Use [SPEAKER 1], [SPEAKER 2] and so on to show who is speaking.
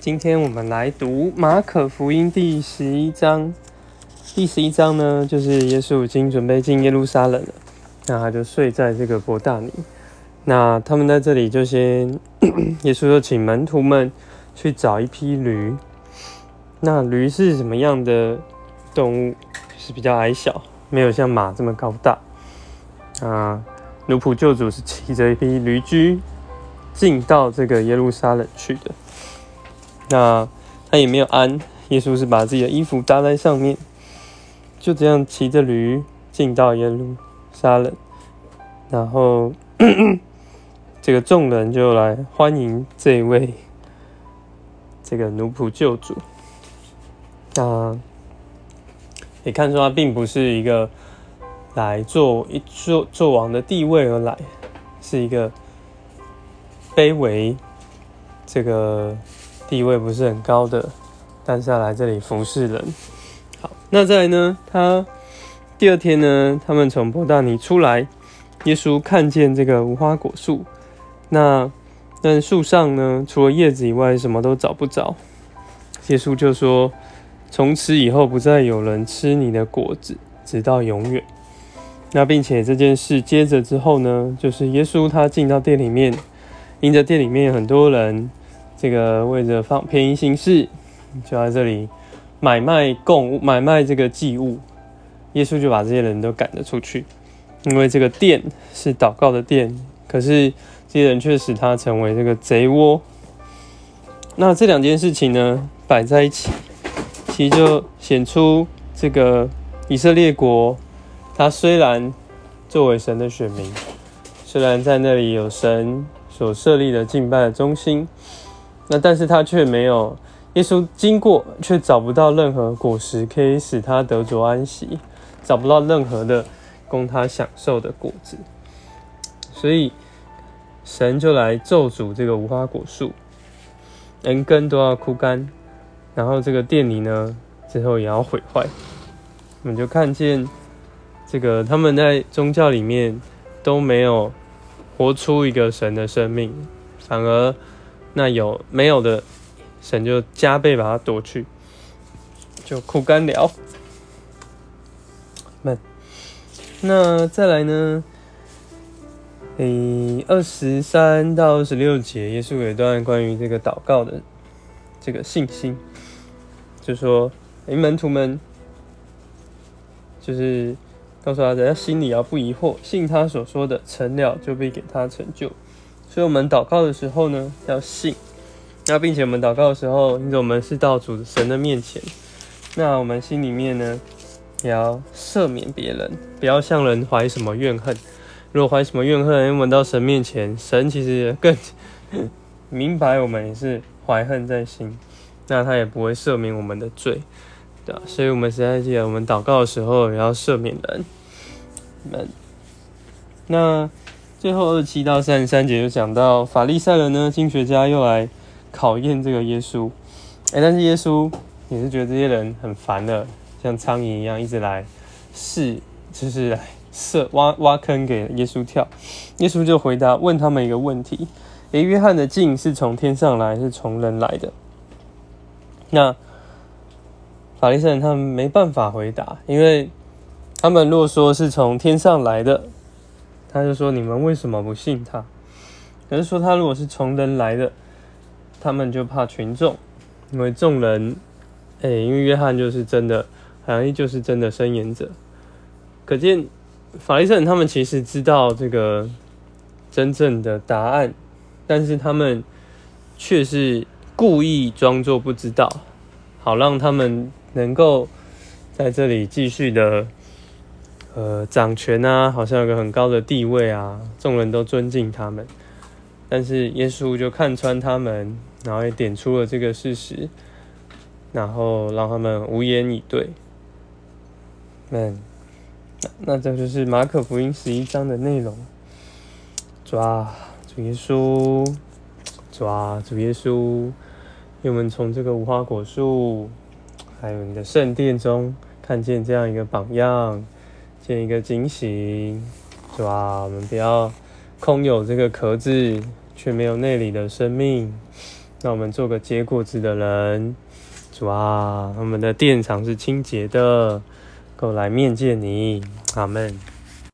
[SPEAKER 1] 今天我们来读马可福音第十一章。第十一章呢，就是耶稣已经准备进耶路撒冷了，那他就睡在这个伯大尼。那他们在这里就先，耶稣就请门徒们去找一批驴。那驴是什么样的动物？是比较矮小，没有像马这么高大。啊，奴仆救主是骑着一批驴驹进到这个耶路撒冷去的。那他也没有鞍，耶稣是把自己的衣服搭在上面。就这样骑着驴进到耶路撒冷，然后 这个众人就来欢迎这位 这个奴仆救主。那也看出他并不是一个来做一做做王的地位而来，是一个卑微，这个地位不是很高的，但是要来这里服侍人。好，那再来呢？他第二天呢？他们从伯大尼出来，耶稣看见这个无花果树，那那树上呢，除了叶子以外，什么都找不着。耶稣就说：“从此以后，不再有人吃你的果子，直到永远。”那并且这件事接着之后呢，就是耶稣他进到店里面，因着店里面很多人，这个为着放便宜行事，就在这里。买卖供物，买卖这个祭物，耶稣就把这些人都赶了出去，因为这个殿是祷告的殿，可是这些人却使他成为这个贼窝。那这两件事情呢，摆在一起，其实就显出这个以色列国，他虽然作为神的选民，虽然在那里有神所设立的敬拜的中心，那但是他却没有。耶稣经过，却找不到任何果实可以使他得着安息，找不到任何的供他享受的果子，所以神就来咒诅这个无花果树，连根都要枯干，然后这个殿里呢，最后也要毁坏。我们就看见这个他们在宗教里面都没有活出一个神的生命，反而那有没有的。神就加倍把它夺去，就苦干了。那那再来呢？诶，二十三到二十六节，耶稣有一段关于这个祷告的这个信心，就说：诶，门徒们，就是告诉他，人家心里要不疑惑，信他所说的，成了就被给他成就。所以，我们祷告的时候呢，要信。那并且我们祷告的时候，因为我们是到主神的面前，那我们心里面呢，也要赦免别人，不要向人怀什么怨恨。如果怀什么怨恨，因为我们到神面前，神其实更 明白我们也是怀恨在心，那他也不会赦免我们的罪，对吧？所以，我们实在记得，我们祷告的时候也要赦免人。们，那最后二七到三十三节就讲到法利赛人呢，经学家又来。考验这个耶稣，哎，但是耶稣也是觉得这些人很烦的，像苍蝇一样一直来试，就是来设挖挖坑给耶稣跳。耶稣就回答问他们一个问题：诶，约翰的镜是从天上来，是从人来的？那法利赛人他们没办法回答，因为他们若说是从天上来的，他就说你们为什么不信他？可是说他如果是从人来的。他们就怕群众，因为众人，哎，因为约翰就是真的，好像就是真的伸言者。可见法利赛人他们其实知道这个真正的答案，但是他们却是故意装作不知道，好让他们能够在这里继续的，呃，掌权啊，好像有个很高的地位啊，众人都尊敬他们。但是耶稣就看穿他们。然后也点出了这个事实，然后让他们无言以对。嗯，那这就是马可福音十一章的内容。抓主耶稣，抓主耶稣，我们从这个无花果树，还有你的圣殿中，看见这样一个榜样，建一个惊喜。抓我们不要空有这个壳子，却没有内里的生命。让我们做个结果子的人。主啊，我们的电厂是清洁的，够来面见你。阿门。